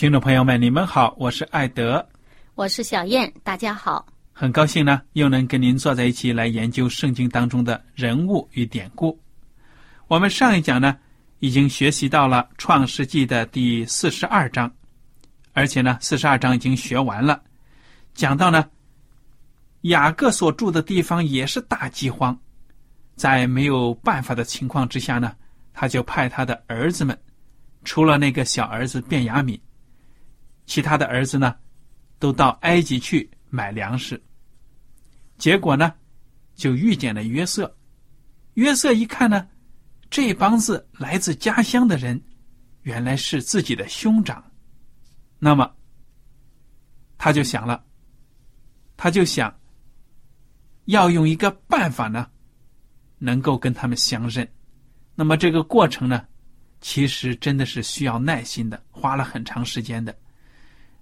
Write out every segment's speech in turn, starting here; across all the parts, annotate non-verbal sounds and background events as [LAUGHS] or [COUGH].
听众朋友们，你们好，我是艾德，我是小燕，大家好。很高兴呢，又能跟您坐在一起来研究圣经当中的人物与典故。我们上一讲呢，已经学习到了创世纪的第四十二章，而且呢，四十二章已经学完了。讲到呢，雅各所住的地方也是大饥荒，在没有办法的情况之下呢，他就派他的儿子们，除了那个小儿子卞雅敏，其他的儿子呢，都到埃及去买粮食。结果呢，就遇见了约瑟。约瑟一看呢，这帮子来自家乡的人，原来是自己的兄长。那么，他就想了，他就想要用一个办法呢，能够跟他们相认。那么这个过程呢，其实真的是需要耐心的，花了很长时间的。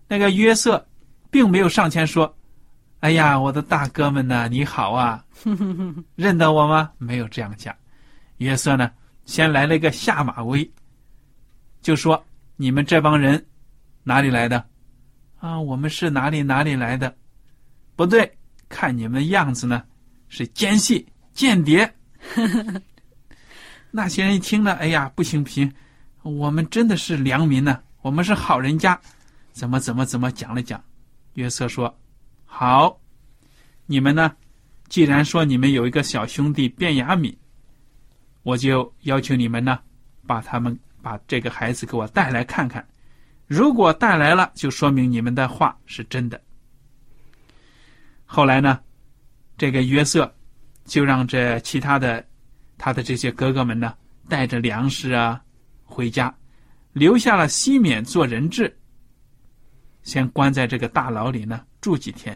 那个约瑟并没有上前说。哎呀，我的大哥们呢？你好啊，[LAUGHS] 认得我吗？没有这样讲。约瑟呢，先来了一个下马威，就说：“你们这帮人哪里来的？啊，我们是哪里哪里来的？不对，看你们样子呢，是奸细、间谍。[LAUGHS] ”那些人一听呢，哎呀，不行不行，我们真的是良民呢，我们是好人家，怎么怎么怎么讲了讲。约瑟说。好，你们呢？既然说你们有一个小兄弟卞雅敏，我就要求你们呢，把他们把这个孩子给我带来看看。如果带来了，就说明你们的话是真的。后来呢，这个约瑟就让这其他的他的这些哥哥们呢，带着粮食啊回家，留下了西缅做人质，先关在这个大牢里呢。住几天，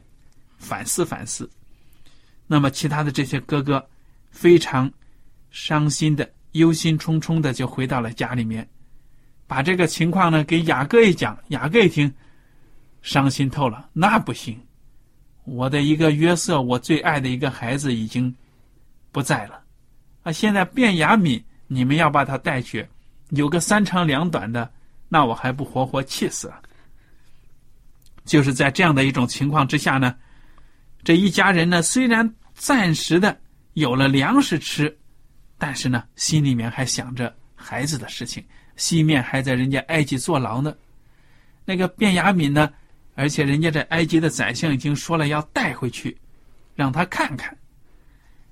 反思反思。那么，其他的这些哥哥非常伤心的、忧心忡忡的，就回到了家里面，把这个情况呢给雅各一讲。雅各一听，伤心透了。那不行，我的一个约瑟，我最爱的一个孩子已经不在了啊！现在变雅敏，你们要把他带去，有个三长两短的，那我还不活活气死了。就是在这样的一种情况之下呢，这一家人呢，虽然暂时的有了粮食吃，但是呢，心里面还想着孩子的事情，西面还在人家埃及坐牢呢。那个卞雅敏呢，而且人家这埃及的宰相已经说了要带回去，让他看看，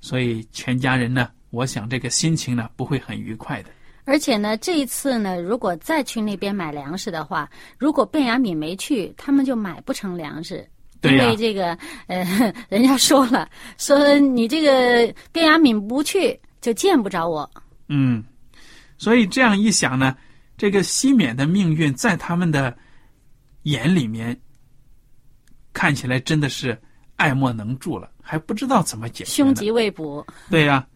所以全家人呢，我想这个心情呢，不会很愉快的。而且呢，这一次呢，如果再去那边买粮食的话，如果卞雅敏没去，他们就买不成粮食。因为这个，呃，[LAUGHS] 人家说了，说你这个卞雅敏不去，就见不着我。嗯，所以这样一想呢，这个西缅的命运在他们的眼里面看起来真的是爱莫能助了，还不知道怎么解决。凶吉未卜。对呀，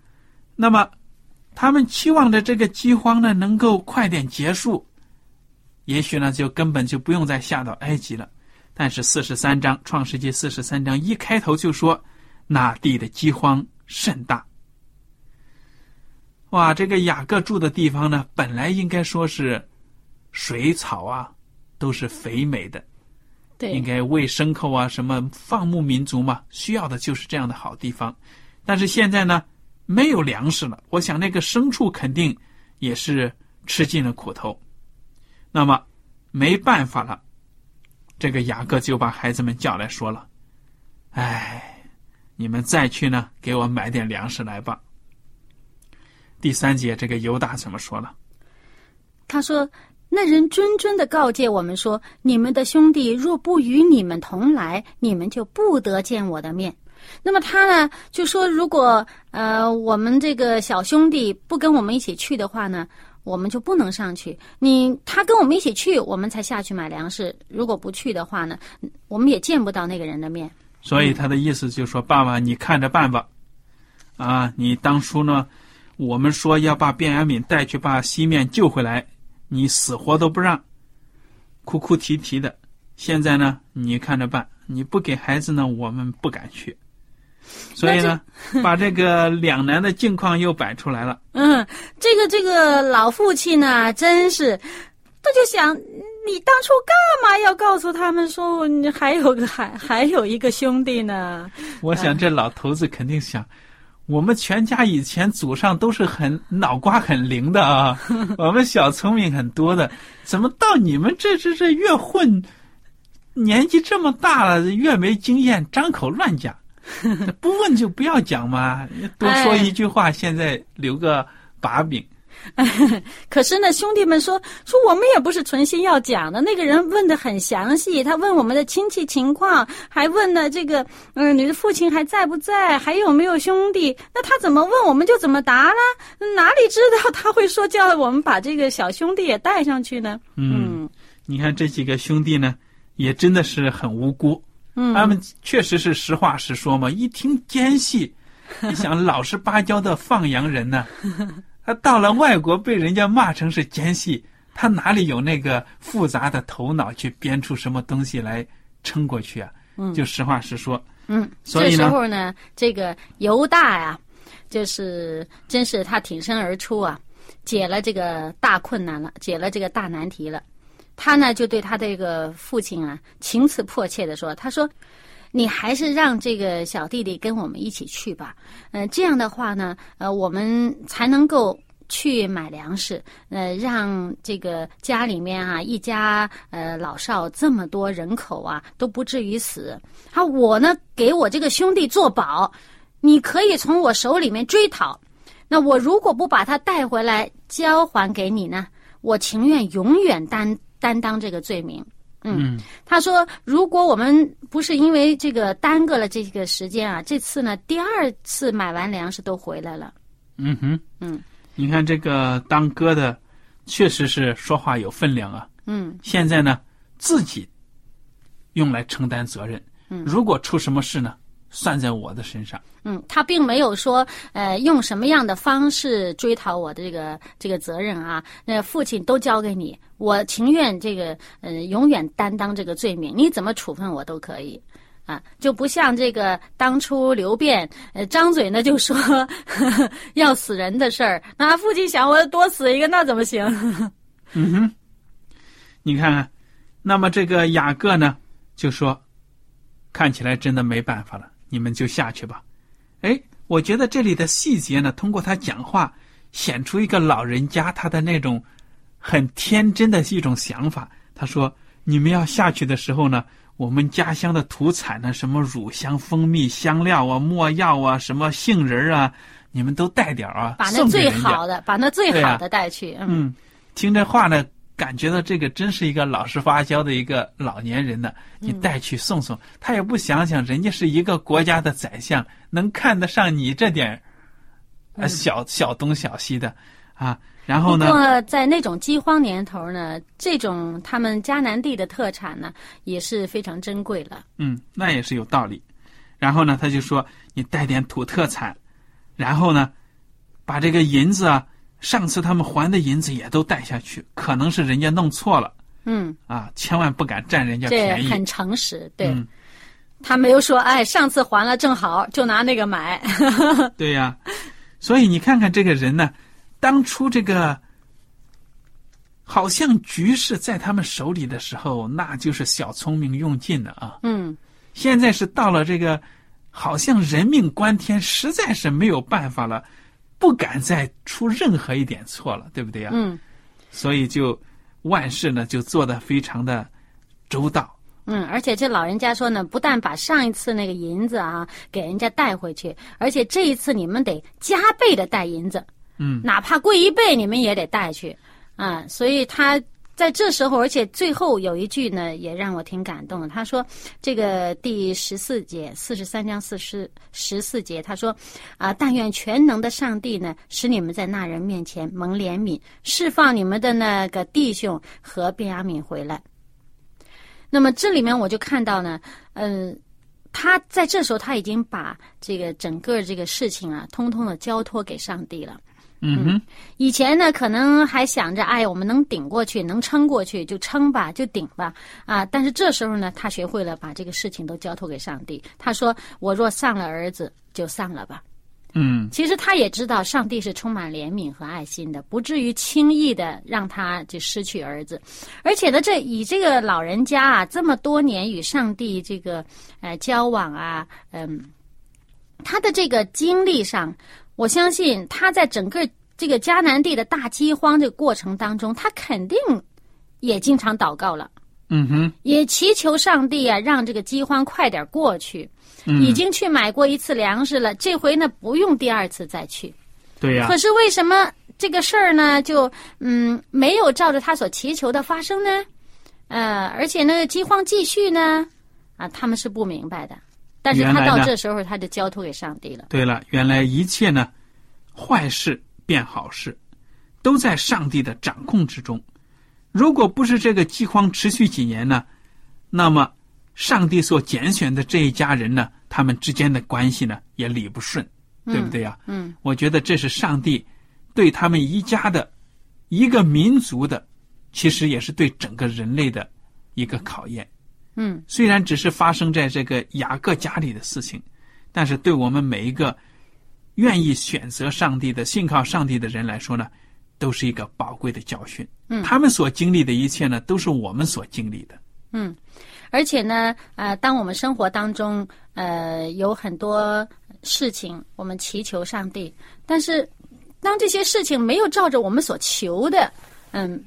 那么他们期望着这个饥荒呢能够快点结束，也许呢就根本就不用再下到埃及了。但是四十三章创世纪四十三章一开头就说，那地的饥荒甚大。哇，这个雅各住的地方呢，本来应该说是水草啊，都是肥美的。对，应该喂牲口啊，什么放牧民族嘛，需要的就是这样的好地方。但是现在呢，没有粮食了，我想那个牲畜肯定也是吃尽了苦头。那么没办法了，这个雅各就把孩子们叫来说了：“哎，你们再去呢，给我买点粮食来吧。”第三节，这个犹大怎么说了？他说。那人谆谆的告诫我们说：“你们的兄弟若不与你们同来，你们就不得见我的面。”那么他呢就说：“如果呃我们这个小兄弟不跟我们一起去的话呢，我们就不能上去。你他跟我们一起去，我们才下去买粮食。如果不去的话呢，我们也见不到那个人的面。”所以他的意思就是说：“爸爸，你看着办吧。啊，你当初呢，我们说要把卞雅敏带去把西面救回来。”你死活都不让，哭哭啼啼的。现在呢，你看着办。你不给孩子呢，我们不敢去。[LAUGHS] 所以呢，[LAUGHS] 把这个两难的境况又摆出来了。[LAUGHS] 嗯，这个这个老父亲呢，真是，他就想，你当初干嘛要告诉他们说，你还有个还还有一个兄弟呢？我想这老头子肯定想。我们全家以前祖上都是很脑瓜很灵的啊，我们小聪明很多的，怎么到你们这这这越混，年纪这么大了越没经验，张口乱讲，[LAUGHS] 不问就不要讲嘛，多说一句话，现在留个把柄。[LAUGHS] 可是呢，兄弟们说说我们也不是存心要讲的。那个人问的很详细，他问我们的亲戚情况，还问了这个，嗯，你的父亲还在不在，还有没有兄弟？那他怎么问我们就怎么答了？哪里知道他会说叫我们把这个小兄弟也带上去呢？嗯，你看这几个兄弟呢，也真的是很无辜。嗯，他们确实是实话实说嘛。一听奸细，[LAUGHS] 你想老实巴交的放羊人呢？他到了外国被人家骂成是奸细，他哪里有那个复杂的头脑去编出什么东西来撑过去啊？嗯，就实话实说。嗯，所以这时候呢，这个犹大呀，就是真是他挺身而出啊，解了这个大困难了，解了这个大难题了。他呢就对他这个父亲啊情辞迫切的说：“他说。”你还是让这个小弟弟跟我们一起去吧，嗯，这样的话呢，呃，我们才能够去买粮食，呃，让这个家里面啊，一家呃老少这么多人口啊，都不至于死。啊，我呢给我这个兄弟做保，你可以从我手里面追讨。那我如果不把他带回来交还给你呢，我情愿永远担担当这个罪名。嗯，他说：“如果我们不是因为这个耽搁了这个时间啊，这次呢，第二次买完粮食都回来了。”嗯哼，嗯，你看这个当哥的，确实是说话有分量啊。嗯，现在呢，自己用来承担责任。嗯，如果出什么事呢？算在我的身上。嗯，他并没有说，呃，用什么样的方式追讨我的这个这个责任啊？那父亲都交给你，我情愿这个，呃，永远担当这个罪名。你怎么处分我都可以，啊，就不像这个当初刘辩，呃，张嘴呢就说要死人的事儿。那父亲想，我多死一个，那怎么行？嗯哼，你看看，那么这个雅各呢，就说，看起来真的没办法了。你们就下去吧，哎，我觉得这里的细节呢，通过他讲话显出一个老人家他的那种很天真的一种想法。他说：“你们要下去的时候呢，我们家乡的土产呢，什么乳香、蜂蜜、香料啊、没药啊，什么杏仁啊，你们都带点啊，把那最好的，把那最好的带去。”嗯，听这话呢。感觉到这个真是一个老实巴交的一个老年人呢，你带去送送，他也不想想人家是一个国家的宰相，能看得上你这点呃小小东小西的啊？然后呢？不过在那种饥荒年头呢，这种他们迦南地的特产呢也是非常珍贵了。嗯，那也是有道理。然后呢，他就说你带点土特产，然后呢，把这个银子啊，上次他们还的银子也都带下去，可能是人家弄错了嗯，啊，千万不敢占人家便宜。很诚实，对、嗯他没有说，哎，上次还了正好，就拿那个买。[LAUGHS] 对呀、所以你看看这个人呢，当初这个好像局势在他们手里的时候，那就是小聪明用尽了啊。嗯，现在是到了这个，好像人命关天，实在是没有办法了，不敢再出任何一点错了，对不对呀、嗯所以就万事呢就做得非常的周到。嗯，而且这老人家说呢，不但把上一次那个银子啊给人家带回去，而且这一次你们得加倍的带银子，嗯，哪怕贵一倍，你们也得带去啊。所以他在这时候，而且最后有一句呢，也让我挺感动的。他说，这个第十四节，四十三章四十十四节，他说啊，但愿全能的上帝呢，使你们在那人面前蒙怜悯，释放你们的那个弟兄和便雅悯回来。那么这里面我就看到呢，嗯、他在这时候他已经把这个整个这个事情啊，通通的交托给上帝了。嗯哼，以前呢，可能还想着，哎，我们能顶过去，能撑过去就撑吧，就顶吧，啊！但是这时候呢，他学会了把这个事情都交托给上帝。他说：“我若丧了儿子，就丧了吧。”嗯其实他也知道上帝是充满怜悯和爱心的，不至于轻易的让他就失去儿子。而且呢，这以这个老人家啊，这么多年与上帝这个呃交往啊，嗯，他的这个经历上，我相信他在整个这个迦南地的大饥荒这个过程当中，他肯定也经常祷告了。嗯哼，也祈求上帝啊，让这个饥荒快点过去。嗯已经去买过一次粮食了，这回呢不用第二次再去。对呀、可是为什么这个事儿呢，就嗯没有照着他所祈求的发生呢？呃，而且呢，饥荒继续呢，啊，他们是不明白的。但是他到这时候，他就交托给上帝了。对了，原来一切呢，坏事变好事，都在上帝的掌控之中。如果不是这个饥荒持续几年呢，那么上帝所拣选的这一家人呢，他们之间的关系呢也理不顺，对不对呀、嗯我觉得这是上帝对他们一家的一个民族的，其实也是对整个人类的一个考验。嗯虽然只是发生在这个雅各家里的事情，但是对我们每一个愿意选择上帝的、信靠上帝的人来说呢，都是一个宝贵的教训。嗯他们所经历的一切呢，都是我们所经历的。嗯，而且呢，呃，当我们生活当中呃有很多事情，我们祈求上帝，但是当这些事情没有照着我们所求的，嗯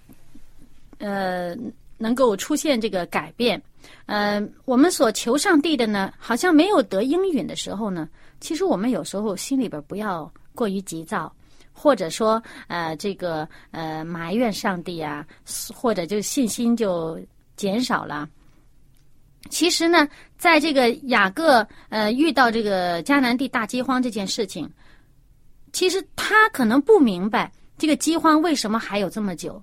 呃，能够出现这个改变，呃，我们所求上帝的呢，好像没有得应允的时候呢，其实我们有时候心里边不要过于急躁。或者说，呃，这个呃埋怨上帝啊，或者就信心就减少了。其实呢，在这个雅各呃遇到这个迦南地大饥荒这件事情，其实他可能不明白这个饥荒为什么还有这么久，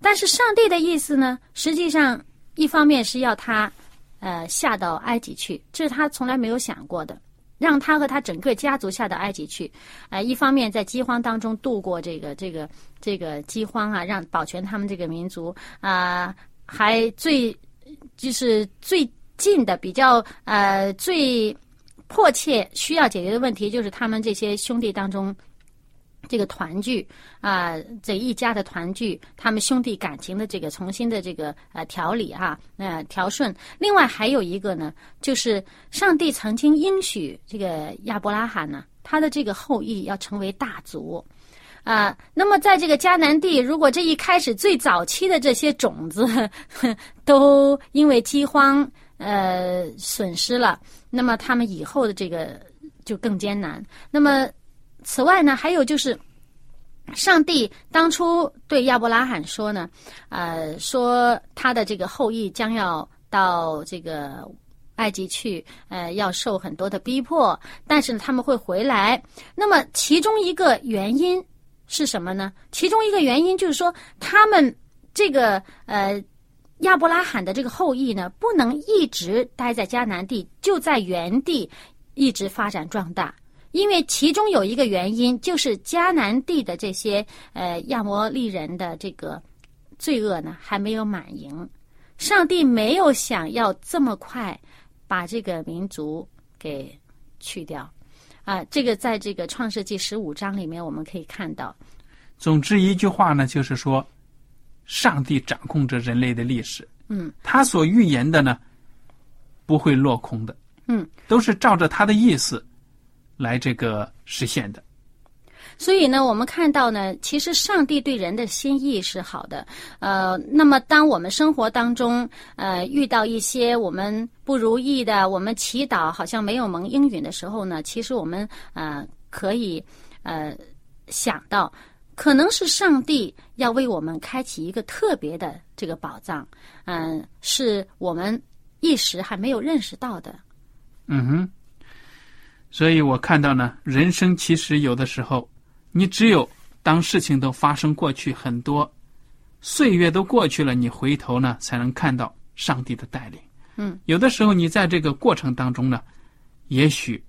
但是上帝的意思呢，实际上一方面是要他呃下到埃及去，这是他从来没有想过的。让他和他整个家族下到埃及去，呃，一方面在饥荒当中度过这个这个这个饥荒啊，让保全他们这个民族啊、还最就是最近的比较呃最迫切需要解决的问题，就是他们这些兄弟当中这个团聚啊、这一家的团聚，他们兄弟感情的这个重新的这个呃调理哈、呃调顺。另外还有一个呢，就是上帝曾经应许这个亚伯拉罕呢，他的这个后裔要成为大族。啊、那么在这个迦南地，如果这一开始最早期的这些种子 [LAUGHS] 都因为饥荒呃损失了，那么他们以后的这个就更艰难。那么此外呢，还有就是，上帝当初对亚伯拉罕说呢，呃，说他的这个后裔将要到这个埃及去，呃，要受很多的逼迫，但是呢，他们会回来。那么其中一个原因是什么呢？其中一个原因就是说，他们这个呃。亚伯拉罕的这个后裔呢，不能一直待在迦南地，就在原地，一直发展壮大。因为其中有一个原因，就是迦南地的这些呃亚摩利人的这个罪恶呢还没有满盈，上帝没有想要这么快把这个民族给去掉啊。这个在这个创世纪十五章里面我们可以看到。总之一句话呢，就是说，上帝掌控着人类的历史，嗯他所预言的呢不会落空的，嗯，都是照着他的意思来这个实现的。所以呢，我们看到呢，其实上帝对人的心意是好的。呃，那么当我们生活当中呃遇到一些我们不如意的，我们祈祷好像没有蒙应允的时候呢，其实我们呃可以呃想到，可能是上帝要为我们开启一个特别的这个宝藏，嗯、是我们一时还没有认识到的。嗯哼，所以我看到呢，人生其实有的时候，你只有当事情都发生过去很多岁月都过去了，你回头呢才能看到上帝的带领。嗯，有的时候你在这个过程当中呢，也许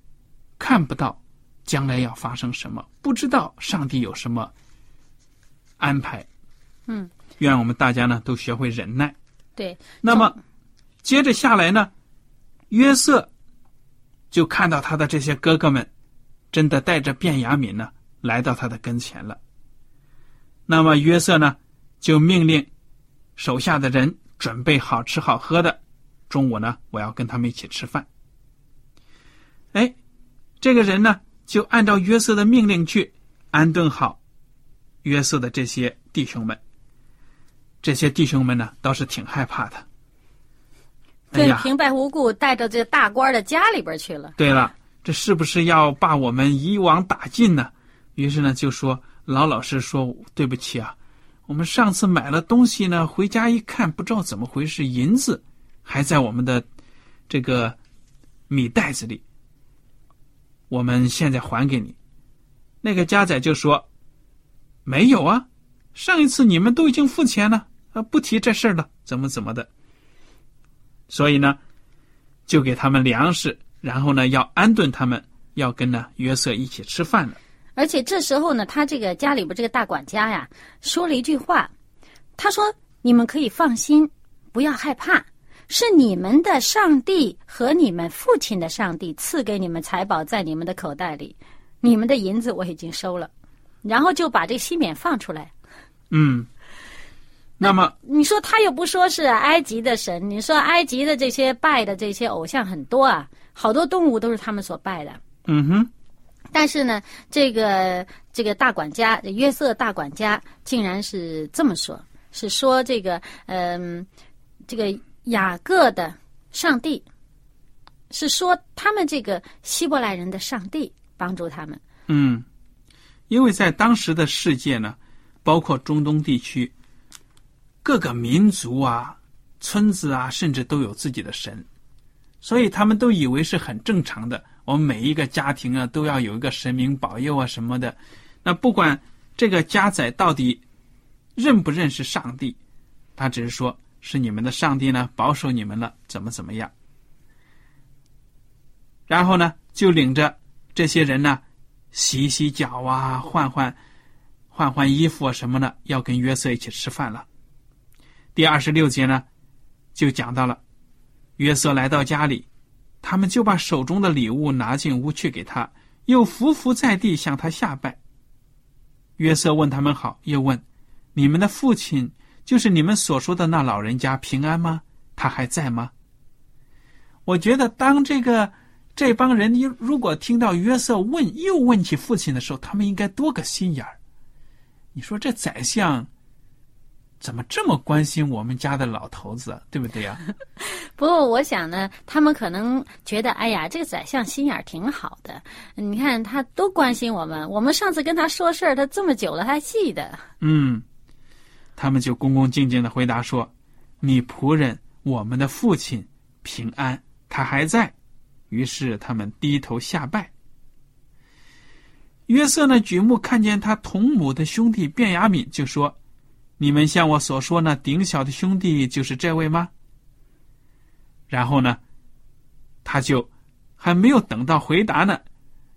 看不到将来要发生什么，不知道上帝有什么安排。嗯，愿我们大家呢都学会忍耐。对，那么接着下来呢，约瑟就看到他的这些哥哥们真的带着卞雅敏呢来到他的跟前了。那么约瑟呢就命令手下的人准备好吃好喝的，中午呢我要跟他们一起吃饭。哎，这个人呢就按照约瑟的命令去安顿好约瑟的这些弟兄们。这些弟兄们呢倒是挺害怕的。哎对，呀，平白无故带到这大官的家里边去了。对了，这是不是要把我们一网打尽呢？于是呢，就说老老实说，对不起啊，我们上次买了东西呢，回家一看，不知道怎么回事，银子还在我们的这个米袋子里，我们现在还给你。那个家仔就说：“没有啊，上一次你们都已经付钱了，啊，不提这事儿了，怎么怎么的。”所以呢，就给他们粮食，然后呢要安顿他们，要跟呢约瑟一起吃饭了。而且这时候呢，他这个家里边这个大管家呀，说了一句话，他说：“你们可以放心，不要害怕，是你们的上帝和你们父亲的上帝赐给你们财宝在你们的口袋里，你们的银子我已经收了。”然后就把这个西缅放出来。嗯，那么你说他又不说是埃及的神，你说埃及的这些拜的这些偶像很多啊，好多动物都是他们所拜的。嗯哼，但是呢，这个这个大管家约瑟大管家竟然是这么说，是说这个嗯、这个雅各的上帝，是说他们这个希伯来人的上帝帮助他们。嗯，因为在当时的世界呢，包括中东地区，各个民族啊、村子啊，甚至都有自己的神，所以他们都以为是很正常的。我们每一个家庭啊，都要有一个神明保佑啊什么的。那不管这个家仔到底认不认识上帝，他只是说是你们的上帝呢，保守你们了，怎么怎么样。然后呢，就领着这些人呢，洗洗脚啊，换换换换衣服啊什么的，要跟约瑟一起吃饭了。第二十六节呢，就讲到了约瑟来到家里，他们就把手中的礼物拿进屋去给他，又伏伏在地向他下拜。约瑟问他们好，又问：“你们的父亲，就是你们所说的那老人家平安吗？他还在吗？”我觉得，当这个这帮人如果听到约瑟问又问起父亲的时候，他们应该多个心眼儿。你说这宰相怎么这么关心我们家的老头子啊？[LAUGHS] 对不对呀、不过我想呢，他们可能觉得，哎呀，这个宰相心眼儿挺好的。你看他都关心我们，我们上次跟他说事儿，他这么久了他还记得。嗯，他们就恭恭敬敬的回答说：“你仆人，我们的父亲平安，他还在。”于是他们低头下拜。约瑟呢，举目看见他同母的兄弟卞雅敏，就说：“你们像我所说那顶小的兄弟就是这位吗？”然后呢，他就还没有等到回答呢，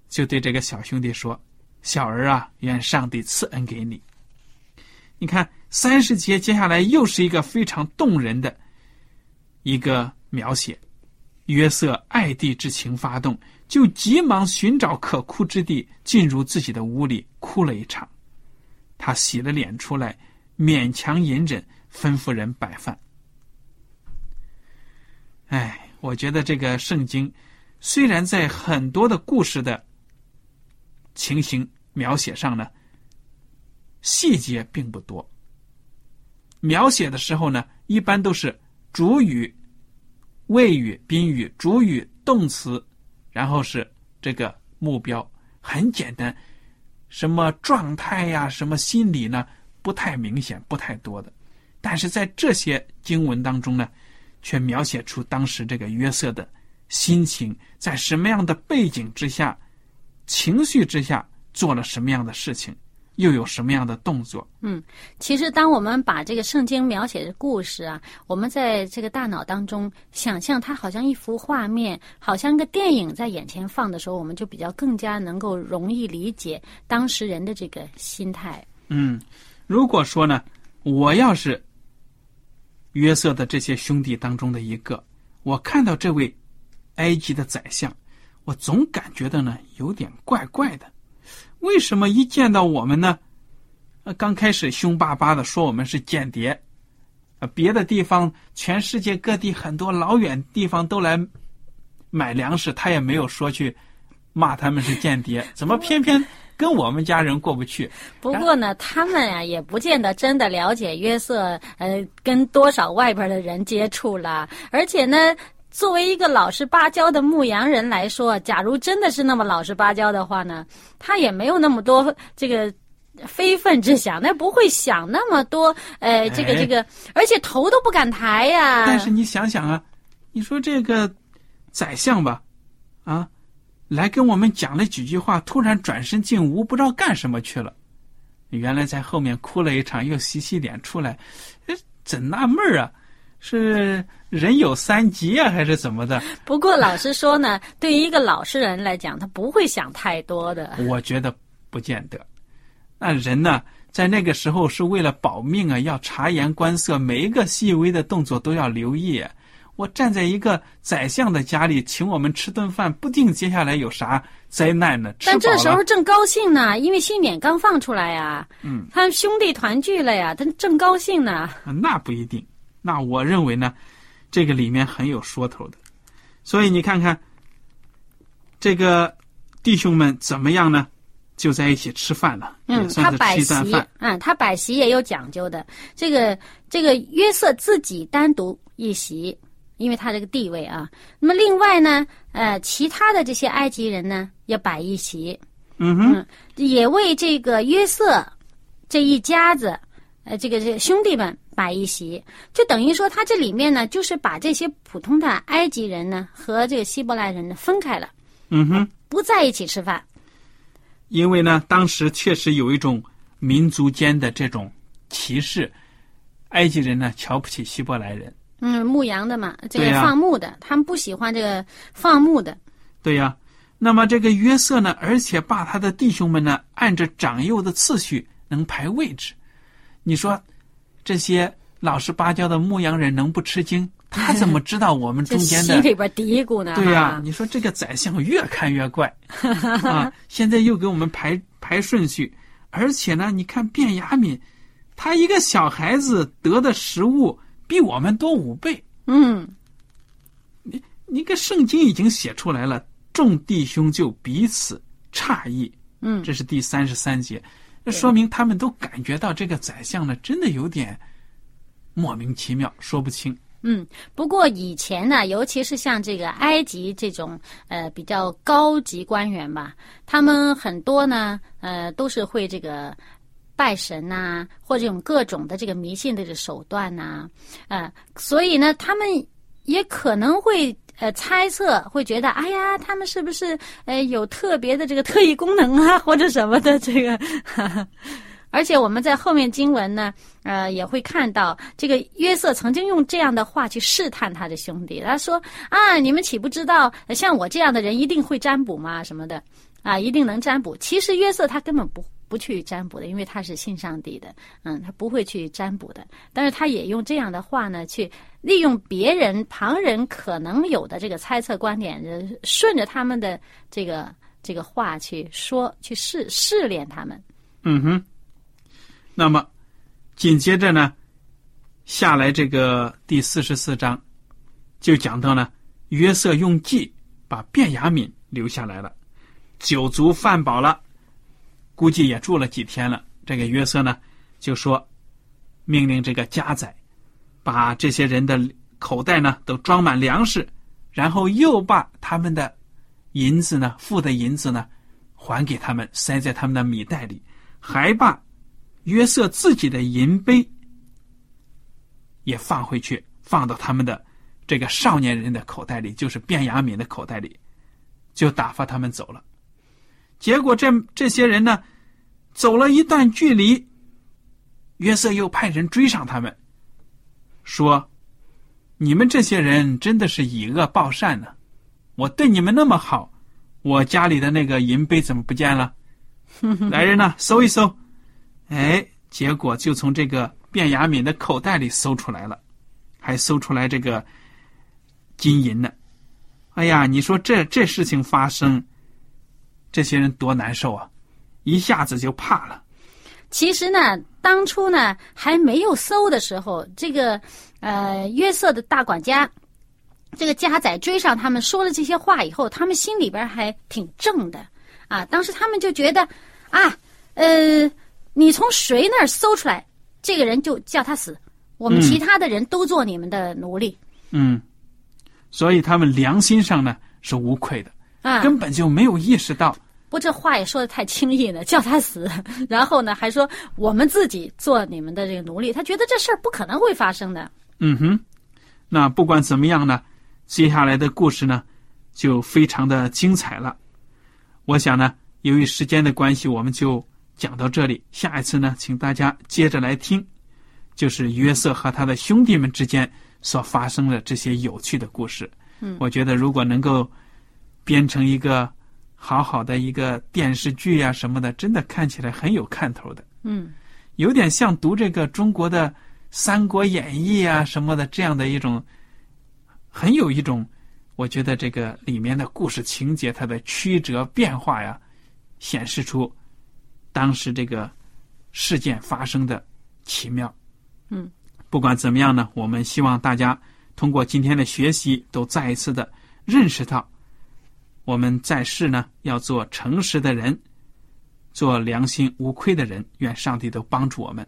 就对这个小兄弟说：“小儿啊，愿上帝赐恩给你。”你看三十节接下来又是一个非常动人的一个描写。约瑟爱弟之情发动，就急忙寻找可哭之地，进入自己的屋里哭了一场。他洗了脸出来，勉强隐忍，吩咐人摆饭。哎，我觉得这个圣经虽然在很多的故事的情形描写上呢，细节并不多。描写的时候呢，一般都是主语。谓语、宾语、主语、动词，然后是这个目标，很简单。什么状态呀？什么心理呢？不太明显，不太多的。但是在这些经文当中呢，却描写出当时这个约瑟的心情，在什么样的背景之下、情绪之下做了什么样的事情。又有什么样的动作？嗯，其实当我们把这个圣经描写的故事啊，我们在这个大脑当中想象它好像一幅画面，好像个电影在眼前放的时候，我们就比较更加能够容易理解当时人的这个心态。嗯，如果说呢，我要是约瑟的这些兄弟当中的一个，我看到这位埃及的宰相，我总感觉到呢有点怪怪的。为什么一见到我们呢？刚开始凶巴巴的说我们是间谍，啊，别的地方，全世界各地很多老远地方都来买粮食，他也没有说去骂他们是间谍，怎么偏偏跟我们家人过不去？不过呢，他们呀也不见得真的了解约瑟，呃，跟多少外边的人接触了，而且呢。作为一个老实巴交的牧羊人来说，假如真的是那么老实巴交的话呢，他也没有那么多这个非分之想，那不会想那么多。呃，这个这个，而且头都不敢抬呀。但是你想想啊，你说这个宰相吧，啊，来跟我们讲了几句话，突然转身进屋，不知道干什么去了。原来在后面哭了一场，又洗洗脸出来，哎，真纳闷啊。是人有三急啊，还是怎么的？不过老实说呢，对于一个老实人来讲，他不会想太多的。我觉得不见得。那人呢，在那个时候是为了保命啊，要察言观色，每一个细微的动作都要留意。我站在一个宰相的家里，请我们吃顿饭，不定接下来有啥灾难呢。但这时候正高兴呢，因为新年刚放出来呀。嗯。他兄弟团聚了呀，他正高兴呢。那不一定。那我认为呢，这个里面很有说头的，所以你看看，这个弟兄们怎么样呢？就在一起吃饭了，嗯，他摆席，嗯，他摆席也有讲究的。这个这个约瑟自己单独一席，因为他这个地位啊。那么另外呢，呃，其他的这些埃及人呢，也摆一席，嗯哼，也为这个约瑟这一家子，呃，这个这兄弟们。摆一席，就等于说他这里面呢，就是把这些普通的埃及人呢和这个希伯来人呢分开了，嗯哼，不在一起吃饭。因为呢，当时确实有一种民族间的这种歧视，埃及人呢瞧不起希伯来人。嗯，牧羊的嘛，这个放牧的，他们不喜欢这个放牧的。对呀，那么这个约瑟呢，而且把他的弟兄们呢按着长幼的次序能排位置，你说。这些老实巴交的牧羊人能不吃惊？他怎么知道我们中 [LAUGHS] 间的心里边嘀咕呢？对呀，你说这个宰相越看越怪 [LAUGHS] 啊！现在又给我们排排顺序，而且呢，你看卞雅敏，他一个小孩子得的食物比我们多五倍。嗯，你你个圣经已经写出来了，众弟兄就彼此诧异。嗯，这是第三十三节。那说明他们都感觉到这个宰相呢，真的有点莫名其妙，说不清。嗯，不过以前呢，尤其是像这个埃及这种呃比较高级官员吧，他们很多呢呃都是会这个拜神呐，或者用各种的这个迷信的这手段呐，呃，所以呢，他们也可能会。呃，猜测会觉得，哎呀，他们是不是呃有特别的这个特异功能啊，或者什么的？这个，而且我们在后面经文呢，呃，也会看到这个约瑟曾经用这样的话去试探他的兄弟。他说：“啊，你们岂不知道像我这样的人一定会占卜吗？什么的啊，一定能占卜。”其实约瑟他根本不不去占卜的，因为他是信上帝的，嗯，他不会去占卜的。但是他也用这样的话呢，去利用别人旁人可能有的这个猜测观点，顺着他们的这个这个话去说，去试试炼他们。嗯哼。那么，紧接着呢，下来这个第四十四章，就讲到呢，约瑟用计把卞雅敏留下来了，酒足饭饱了，估计也住了几天了。这个约瑟呢，就说，命令这个家宰，把这些人的口袋呢都装满粮食，然后又把他们的银子呢，付的银子呢，还给他们，塞在他们的米袋里，还把。约瑟自己的银杯也放回去，放到他们的这个少年人的口袋里，就是卞雅敏的口袋里，就打发他们走了。结果这这些人呢，走了一段距离，约瑟又派人追上他们，说：“你们这些人真的是以恶报善呢！我对你们那么好，我家里的那个银杯怎么不见了？[LAUGHS] 来人呐，搜一搜。”哎，结果就从这个卞雅敏的口袋里搜出来了，还搜出来这个金银呢。哎呀，你说这这事情发生，这些人多难受啊！一下子就怕了。其实呢，当初呢还没有搜的时候，这个呃约瑟的大管家，这个家仔追上他们说了这些话以后，他们心里边还挺正的啊。当时他们就觉得啊，呃。你从谁那儿搜出来，这个人就叫他死，我们其他的人都做你们的奴隶。嗯，所以他们良心上呢是无愧的啊，根本就没有意识到。不，这话也说的太轻易了，叫他死，[LAUGHS] 然后呢还说我们自己做你们的这个奴隶，他觉得这事儿不可能会发生的。嗯哼，那不管怎么样呢，接下来的故事呢就非常的精彩了。我想呢，由于时间的关系，我们就。讲到这里，下一次呢，请大家接着来听，就是约瑟和他的兄弟们之间所发生的这些有趣的故事。嗯，我觉得如果能够编成一个好好的一个电视剧呀什么的，真的看起来很有看头的。嗯，有点像读这个中国的《三国演义》啊什么的这样的一种，很有一种，我觉得这个里面的故事情节它的曲折变化呀，显示出。当时这个事件发生的奇妙，嗯，不管怎么样呢，我们希望大家通过今天的学习，都再一次的认识到，我们在世呢要做诚实的人，做良心无愧的人。愿上帝都帮助我们。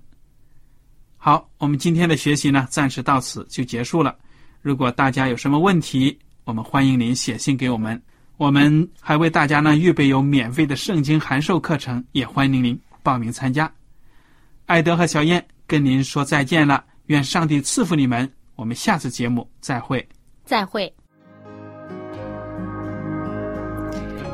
好，我们今天的学习呢，暂时到此就结束了。如果大家有什么问题，我们欢迎您写信给我们。我们还为大家呢预备有免费的圣经函授课程，也欢迎您报名参加。艾德和小燕跟您说再见了，愿上帝赐福你们。我们下次节目再会。再会。